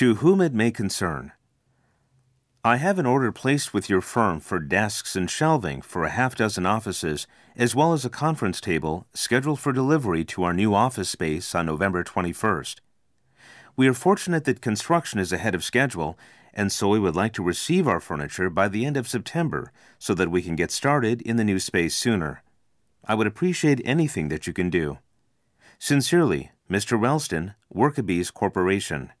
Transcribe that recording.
To whom it may concern. I have an order placed with your firm for desks and shelving for a half dozen offices, as well as a conference table scheduled for delivery to our new office space on November 21st. We are fortunate that construction is ahead of schedule, and so we would like to receive our furniture by the end of September so that we can get started in the new space sooner. I would appreciate anything that you can do. Sincerely, Mr. Ralston, Workabees Corporation.